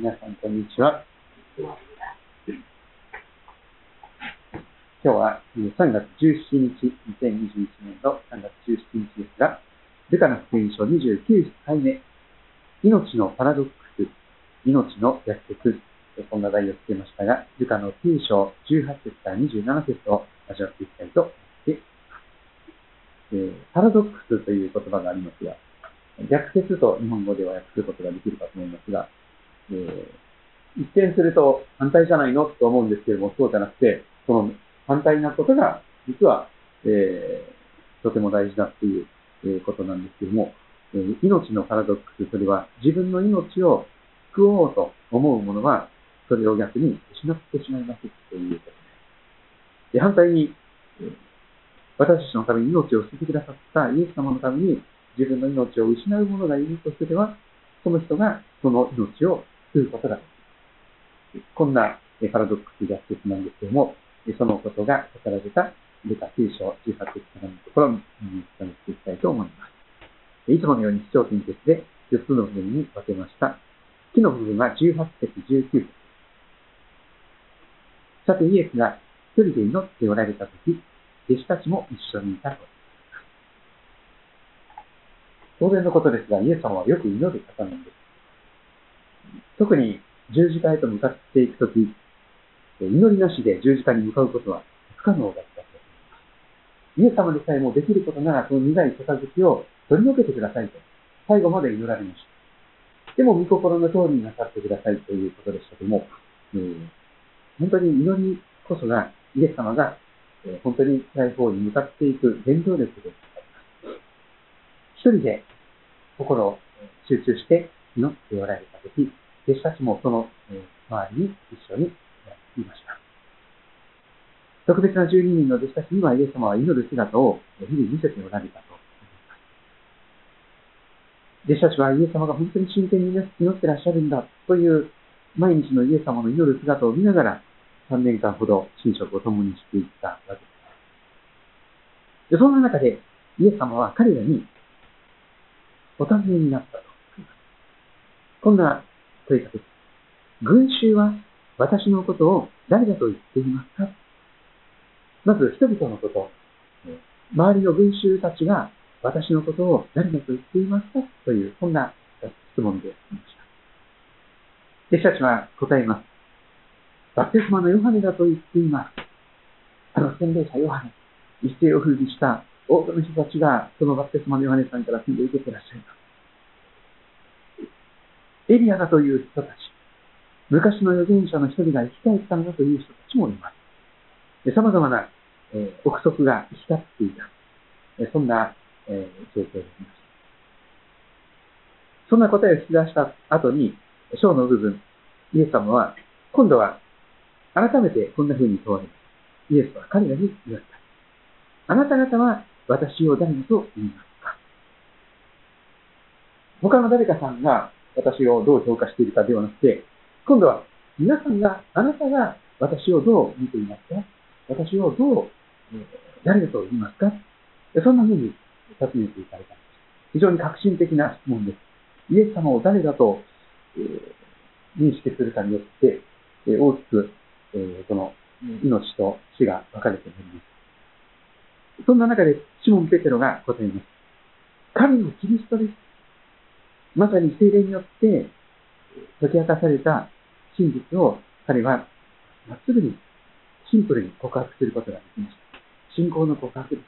皆さん、こんにちは。今日は3月17日、2021年の3月17日ですが、ルカの福音書29回目、命のパラドックス、命の逆説、こんな題をつけましたが、ルカの9章18節から27節を味わっていきたいと思います。えー、パラドックスという言葉がありますが、逆説と日本語では訳することができるかと思いますが、えー、一見すると反対じゃないの？と思うんですけれども、そうじゃなくて、その反対なことが、実は、えー、とても大事だっていう、えことなんですけども、えー、命のパラドックス、それは自分の命を救おうと思う者は、それを逆に失ってしまいますということです。で反対に、私たちのために命を捨ててくださったイエス様のために自分の命を失う者がいるとすれば、その人がその命を救うことができる。こんなパラドックス逆説なんですけども、そのことが語られたルカ9章18節からのところに伝えていきたいと思います。いつものように視聴近接で4つの部分に分けました。木の部分は18節、19節。さて、イエスが一人で祈っておられたとき、弟子たちも一緒にいたと。当然のことですが、イエス様はよく祈る方なんです。特に十字架へと向かっていくとき、祈りなしで十字架に向かうことは不可能だったと思います。イエス様でさえもできることなら、その苦い杯を取り除けてくださいと、最後まで祈られました。でも、御心の通りになさってくださいということでしたけども、えー、本当に祈りこそが、イエス様が、えー、本当に辛い方に向かっていく原動力で一人で心を集中して祈っておられたとき、弟子たちもその周りに一緒にいました。特別な12人の弟子たちにはイエス様は祈る姿を日々見せておられたと思います。弟子たちはイエス様が本当に真剣に祈ってらっしゃるんだという毎日のイエス様の祈る姿を見ながら3年間ほど寝食を共にしていったわけです。でそんな中でイエス様は彼らにお尋ねになったと。こんな問いかけです。群衆は私のことを誰だと言っていますか？まず人々のこと、周りの群衆たちが私のことを誰だと言っていますか？という、こんな質問でありました。弟子たちは答えます。バプテスマのヨハネだと言っています。あの洗礼者ヨハネ、一世を風靡した多くの人たちが、そのバプテスマのヨハネさんから信を受けていらっしゃいます。エリアだという人たち、昔の預言者の一人が生き返ったのだという人たちもいます。様々な、えー、憶測が行き交っていた。えー、そんな、えー、状況でありました。そんな答えを引き出した後に、章の部分、イエス様は、今度は、改めてこんな風に問われます。イエスは彼らに言われた。あなた方は私を誰だと言いますか他の誰かさんが私をどう評価しているかではなくて、今度は皆さんが、あなたが私をどう見ていますか？私をどう、え誰だと言いますか？そんなふうに尋ねていただいたんです。非常に革新的な質問です。イエス様を誰だと、え認識するかによって、え大きく、えこの命と死が分かれております。そんな中で、シモン・ペテロが答えます。神のキリストです。まさに精霊によって解き明かされた真実を彼はまっすぐにシンプルに告白することができました。信仰の告白です。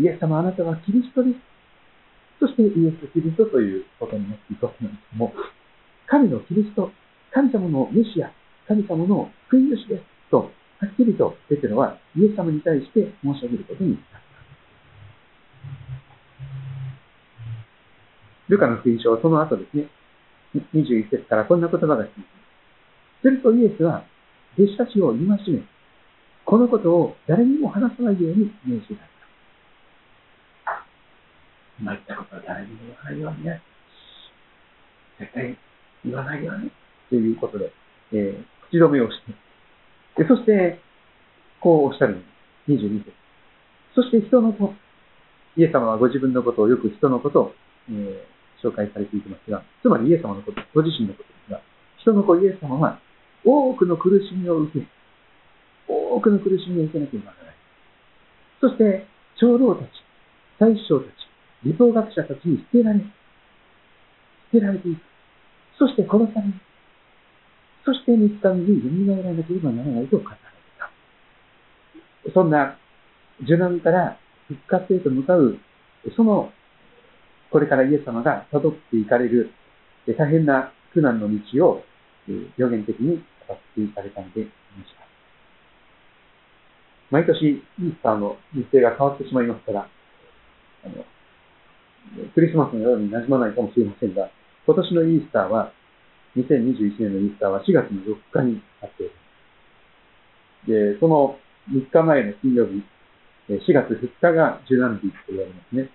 イエス様あなたはキリストです。そしてイエス・キリストということになっていくわけなんですけども、神のキリスト、神様のメシア、神様の救い主ですとはっきりとペテロはイエス様に対して申し上げることになります。ルカの福音書はその後ですね、21節からこんな言葉が続きます。するとイエスは弟子たちを戒め、このことを誰にも話さないように命じられた。今言ったことは誰にも言わないようにね。絶対言わないように。ということで、えー、口止めをして、でそして、こうおっしゃるんです。22節。そして人の子。イエス様はご自分のことをよく人のことを、えー、紹介されていきますが、つまりイエス様のこと、ご自身のことですが、人の子イエス様は多くの苦しみを受け、多くの苦しみを受けなければならない。そして、長老たち、大将たち、理法学者たちに捨てられ、捨てられていく。そして殺される。そして三日目に蘇らなければならないと語られた。そんな受難から復活へと向かう、その、これからイエス様が辿っていかれる大変な苦難の道を予言的に語っていかれたのでありました。毎年、イースターの日程が変わってしまいますから、あのクリスマスのように馴染まないかもしれませんが、今年のイースターは、2021年のイースターは4月の4日にあっている。で、その3日前の金曜日、4月2日が受難日と言われますね。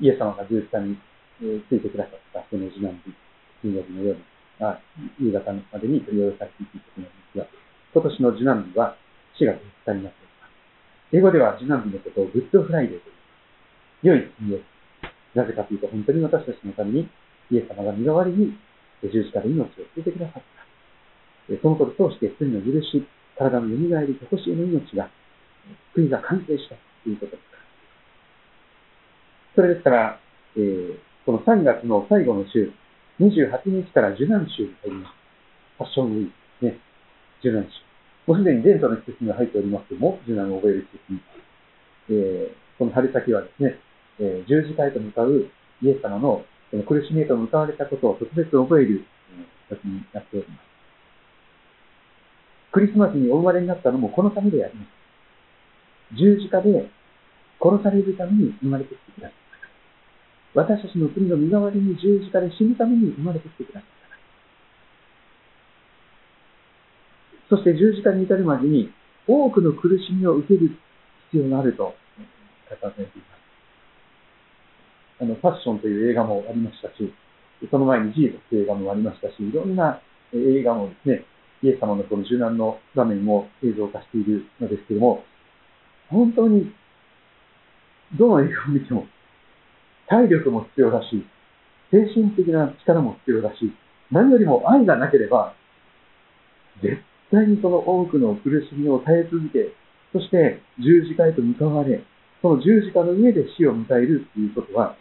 イエス様が十字架についてくださったその受難日、金曜日の夜、あ夕方までに取り下ろされていくことなんです。が、今年の受難日は4月2日になっています。英語では受難日のことを Good Friday と言います。良い金曜日。なぜかというと、本当に私たちのために、イエス様が身代わりに十字架で命を捨ててくださった。そのことを通して罪の許し、体の蘇り、とこしえの命が、救いが完成したということです。それですから、えー、この3月の最後の週、28日から受難週に入ります。ファッションウィークね。受難週。もうすでに伝統の季節には入っておりますけども、受難を覚える季節に。えー、この春先はですね、えー、十字架へと向かうイエス様のこの苦しみへと向かわれたことを特別覚える、えー、時になっております。クリスマスにお生まれになったのもこのためであります。十字架で殺されるために生まれてきてください。私たちの国の身代わりに十字架で死ぬために生まれてきてください。そして十字架に至るまでに多くの苦しみを受ける必要があると語られています。あの、ファッションという映画もありましたし、その前にジーザスという映画もありましたし、いろんな映画もですね、イエス様のこの柔軟の場面も映像化しているのですけども、本当に、どの映画を見ても、体力も必要だし、精神的な力も必要だし、何よりも愛がなければ、絶対にその多くの苦しみを耐え続け、そして十字架へと向かわれ、その十字架の上で死を迎えるということは、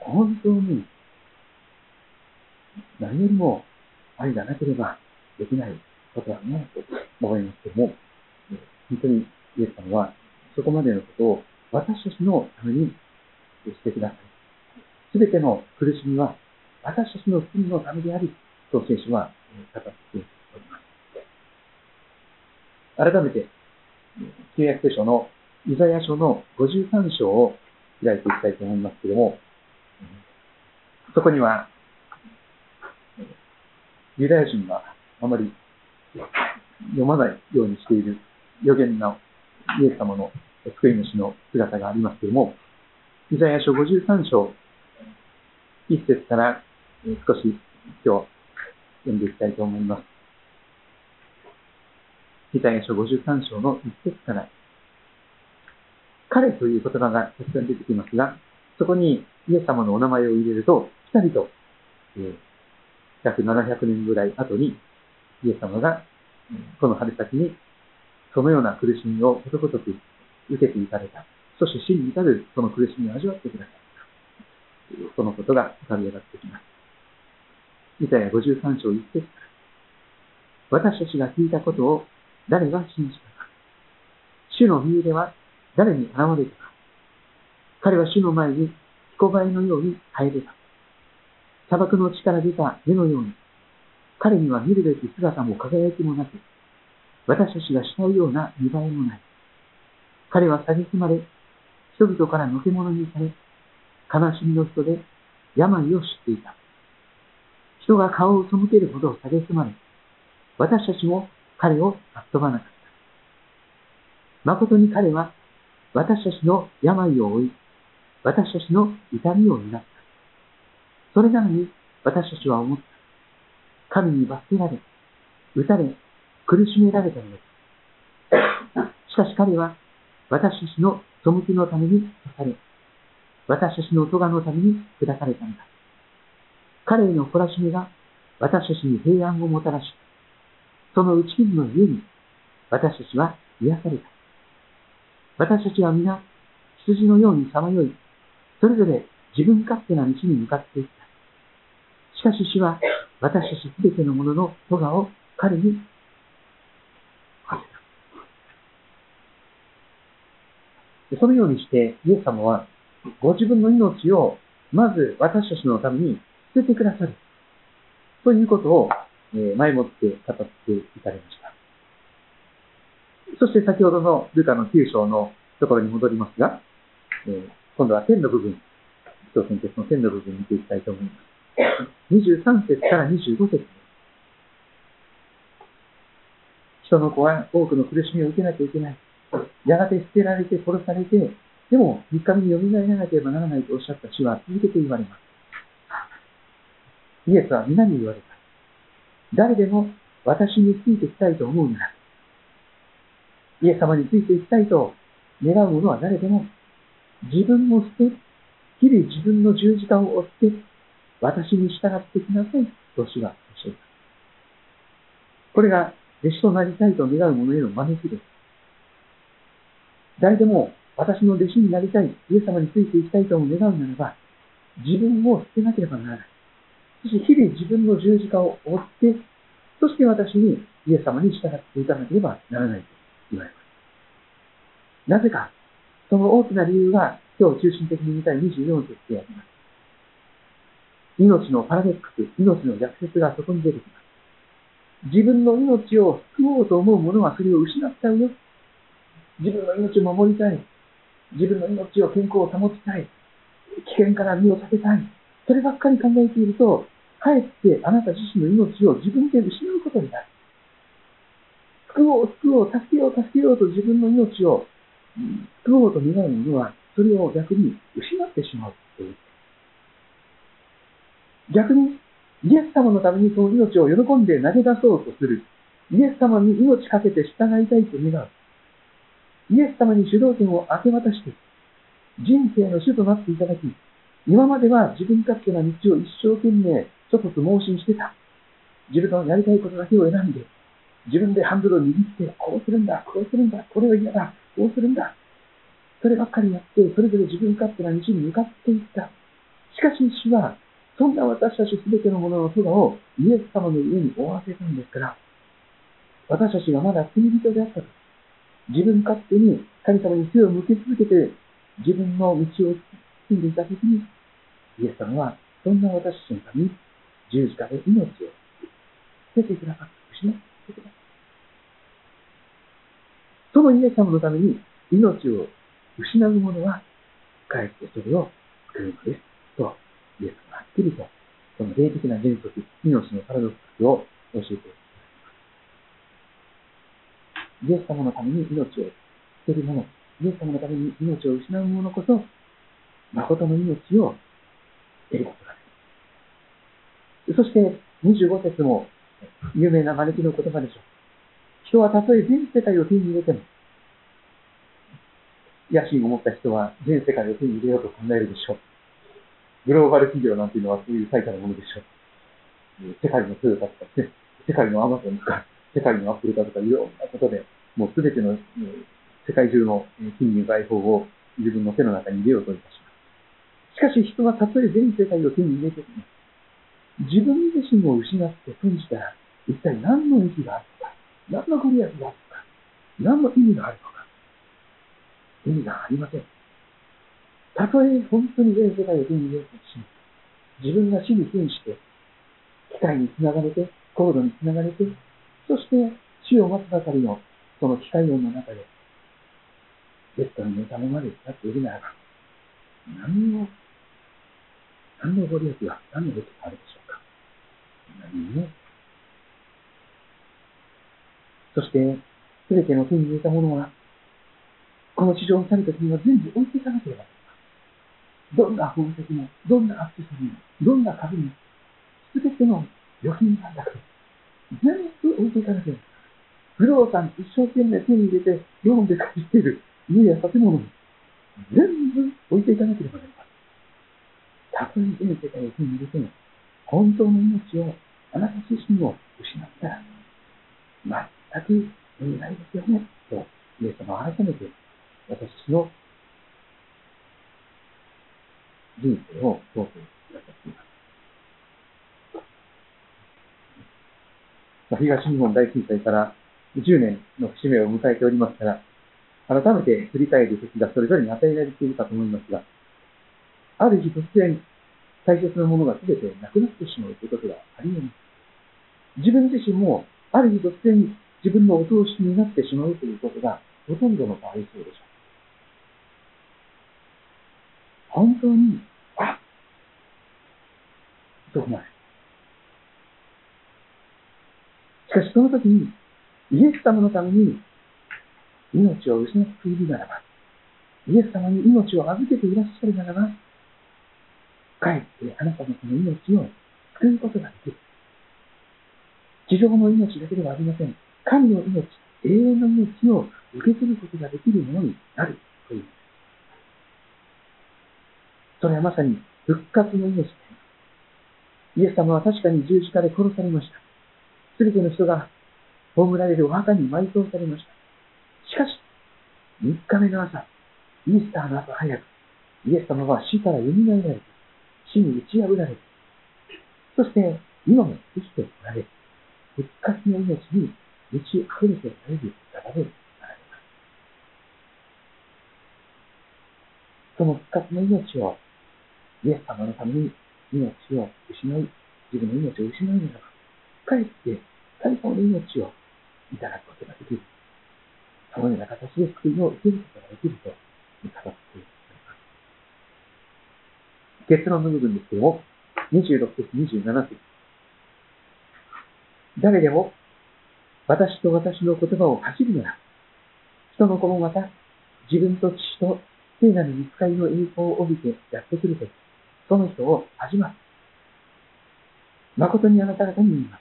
本当に何よりも愛がなければできないことだなと思いますけども、本当にイエス様はそこまでのことを私たちのためにしてください。すべての苦しみは私たちの罪のためであり、と聖書は語っております。改めて、旧約聖書のイザヤ書の53章を開いていきたいと思いますけれども、そこには、ユダヤ人はあまり読まないようにしている予言のイエス様の救い主の姿がありますけれども、イザヤ書53章、1節から少し今日読んでいきたいと思います。イザヤ書53章の1節から、彼という言葉がたくさん出てきますが、そこにイエス様のお名前を入れると、ぴたりと、えー、約700年ぐらい後に、イエス様が、この春先に、そのような苦しみをことごとく受けていかれた。そして真に至るその苦しみを味わってください。そのことが浮かび上がってきます。イザヤ53章1節私たちが聞いたことを誰が信じたか。主の身入れは誰に現れたか。彼は主の前に彦バエのように生え出た。砂漠の地から出た目のように、彼には見るべき姿も輝きもなく、私たちがしたいような見栄えもない。彼は蔑まれ、人々からのけ者にされ、悲しみの人で病を知っていた。人が顔を背けるほど蔑まれ、私たちも彼をあっ飛ばなかった。誠に彼は私たちの病を負い、私たちの痛みを担った。それなのに私たちは思った。神に罰せられ、打たれ、苦しめられたのです。しかし彼は私たちの背きのために刺され、私たちの咎のために砕かれたのだ。彼への懲らしめが私たちに平安をもたらし、その内金の家に私たちは癒された。私たちは皆羊のようにさまよい、それぞれ自分勝手な道に向かっていった。しかし主は私たちすべてのものの咎を彼にかそのようにして、イエス様はご自分の命をまず私たちのために捨ててくださる。ということを前もって語っていかれました。そして先ほどのルカの9章のところに戻りますが、今度は天の部分、一つの鉄の天の部分を見ていきたいと思います。23節から25節人の子は多くの苦しみを受けなきゃいけない。やがて捨てられて殺されて、でも3日目に蘇らなければならないとおっしゃった主は続けて言われます。イエスは皆に言われた。誰でも私についていきたいと思うなら、イエス様についていきたいと願う者は誰でも、自分を捨て、日々自分の十字架を追って、私に従ってきなさい、と主は教えた。これが弟子となりたいと願う者への招きです。誰でも私の弟子になりたい、イエス様についていきたいと願うならば、自分を捨てなければならない。そして日々自分の十字架を追って、そして私にイエス様に従っていかなければならないと言われます。なぜか、その大きな理由は今日中心的に見たい24節であります。命のパラドックス、命の逆説がそこに出てきます。自分の命を救おうと思う者はそれを失っちゃう。自分の命を守りたい。自分の命を健康を保ちたい。危険から身を避けたい。そればっかり考えていると、かえってあなた自身の命を自分で失うことになる。救おう、救おう、助けよう、助けようと自分の命を救おうと願う者は、それを逆に失ってしまうという。逆に、イエス様のためにその命を喜んで投げ出そうとする。イエス様に命かけて従いたいと願う。イエス様に主導権を明け渡して、人生の主となっていただき、今までは自分勝手な道を一生懸命諸国盲信してた。自分のやりたいことだけを選んで、自分でハンドルを握って、こうするんだ、こうするんだ、これは嫌だ、こうするんだ。そればっかりやって、それぞれ自分勝手な道に向かっていった。しかし主は、そんな私たちすべてのもののそばをイエス様の上に覆わせたんですから、私たちがまだ罪人であったと。自分勝手に神様に背を向け続けて、自分の道を進んでいたときに、イエス様は、そんな私たちのために十字架で命を捨ててくださった。失ってくださった。そのイエス様のために命を失う者は、かえってそれを救うのです。と、イエス様はっきりと、その霊的な原則、命のパラドックスを教えて。イエス様のために命を捨てる者、イエス様のために命を失う者こそ、誠の命を得ることがそして25節も有名な招きの言葉でしょう。人はたとえ全世界を手に入れても、野心を持った人は全世界を手に入れようと考えるでしょう。グローバル企業なんていうのはそういう最たるものでしょう。世界のトヨタとか、世界のアマゾンとか、世界のアップルだとか、いろんなことで、もうすべての世界中の金融財宝を自分の手の中に入れようといたします。しかし人はたとえ全世界を手に入れても、自分自身を失って損したら、一体何の意義があるのか、何のご利益があるのか、何の意味があるのか、意味がありません。たとえ本当に全世界を手に入れようとし、自分が死に扮して、機械につながれて、コードにつながれて、そして死を待つばかりのその機械音の中で、ベッドに寝たままで使っているならば、何の、何のご利益が、何の利益があるでしょうか何も。そして、すべての手に入れたものは、この地上を去るときには全部置いていかなければなりません。どんな宝石も、どんなアクセサリーも、どんな株も、すべての預金残高、全部置いていかなければなりません。不動産一生懸命手に入れて、ローンで借りている家や建物も、全部置いていかなければなりません。たとえ全世界を手に入れても、本当の命をあなた自身を失ったら、全く意味ないですよね、と、イエス様は改めて私の人生を問うてくださっています。東日本大震災から10年の節目を迎えておりますから、改めて振り返る時がそれぞれに与えられているかと思いますが、ある日突然、大切なものが全てなくなってしまうということがあり得ます。自分自身も、ある日突然自分のお通しになってしまうということが、ほとんどの場合そうでしょう。本当に、あそうなる。しかしその時に、イエス様のために命を失っているならば、イエス様に命を預けていらっしゃるならば、かえってあなたのその命を救うことができる。地上の命だけではありません。神の命、永遠の命を受け取ることができるものになるという。それはまさに復活の命です。イエス様は確かに十字架で殺されました。すべての人が葬られるお墓に埋葬されました。しかし、3日目の朝、イースターの朝早く、イエス様は死から蘇られて、死に打ち破られて、そして今も生きておられ。復活の命に満ち溢れておられる方であられます。その復活の命を、イエス様のために命を失い、自分の命を失うならば、かえって最高の命をいただくことができる。そのような形で救いを受けることができると語っています。結論の部分ですけども、26節、27節。誰でも私と私の言葉を走るなら、人の子もまた自分と父と聖なる見つかりの栄光を帯びてやってくると、その人を始まる。誠にあなた方に言います。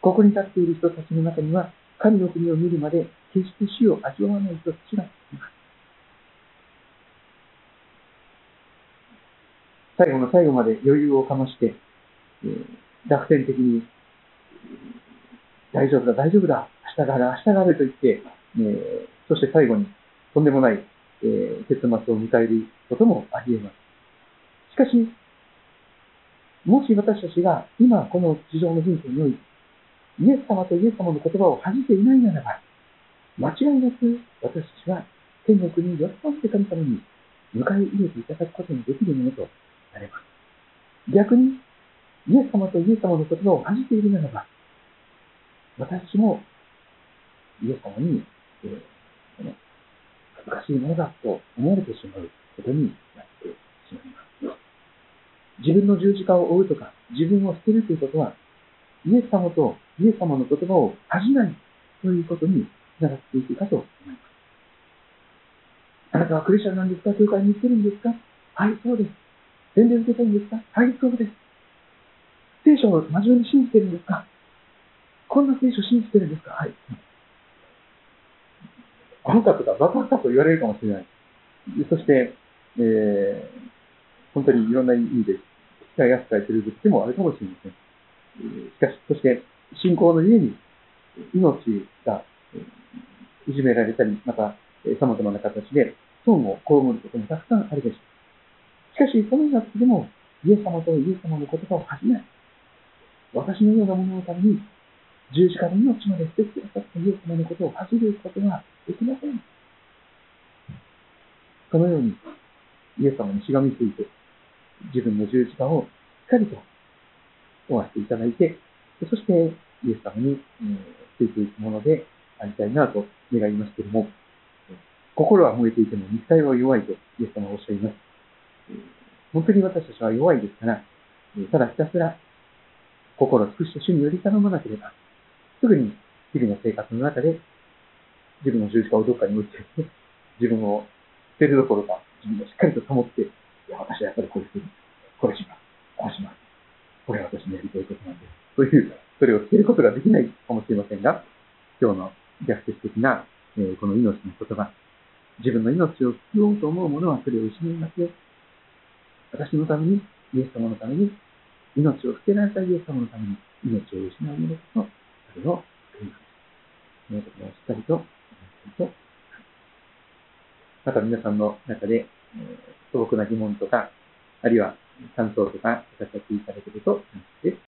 ここに立っている人たちの中には、神の国を見るまで決して死を味わわない人たちがいます。最後の最後まで余裕をかまして、えー、楽天的に、大丈夫だ、大丈夫だ、明日がある、明日があると言って、えー、そして最後にとんでもない、えー、結末を迎えることもあり得ます。しかし、もし私たちが今この地上の人生において、イエス様とイエス様の言葉を恥じていないならば、間違いなく私たちは天国に喜んで神様に迎え入れていただくことのできるものとなれます。逆に、イエス様とイエス様の言葉を恥じているならば、私もイエス様に、えー、この恥ずかしいものだと思われてしまうことになってしまいます。自分の十字架を追うとか、自分を捨てるということは、イエス様とイエス様の言葉を恥じないということにつながっていくかと思います。あなたはクリスチャンなんですか？教会に行ってるんですか？はい、そうです。全然受けたいんですか？はい、そうです。聖書を真面目に信じてるんですか？こんな聖書信じてるんですか？はい。あの方がバカかと言われるかもしれない。そして、えー、本当にいろんな意味で、機械扱いする時もあるかもしれません。しかし、そして、信仰の家に命がいじめられたり、また、様々な形で損を被ることもたくさんあるでしょう。しかし、そのような時でも、イエス様とイエス様の言葉を恥じない。私のようなもののために、十字架の命まで捨ててくださったイエス様のことを恥じることはできません。そのように、イエス様にしがみついて、自分の十字架をしっかりと追わせていただいて、そして、イエス様に、ついていくものでありたいなと願いますけれども、心は燃えていても肉体は弱いとイエス様はおっしゃいます。本当に私たちは弱いですから、ただひたすら心を尽くして主により頼まなければ、すぐに日々の生活の中で自分の十字架をどっかに置いて、自分を捨てるどころか、自分をしっかりと保って、いや、私はやっぱりこれする。これします。こうします。これは私のやりたいことなんです。という、それを捨てることができないかもしれませんが、今日の逆説的な、えー、この命の言葉、自分の命を救おうと思う者はそれを失いますよ。私のために、イエス様のために、命を捨てられたイエス様のために命を失う者こそ、それを救います。そのことをしっかりとまた皆さんの中で、えー、素朴な疑問とか、あるいは感想とか、語っていただけると感謝です。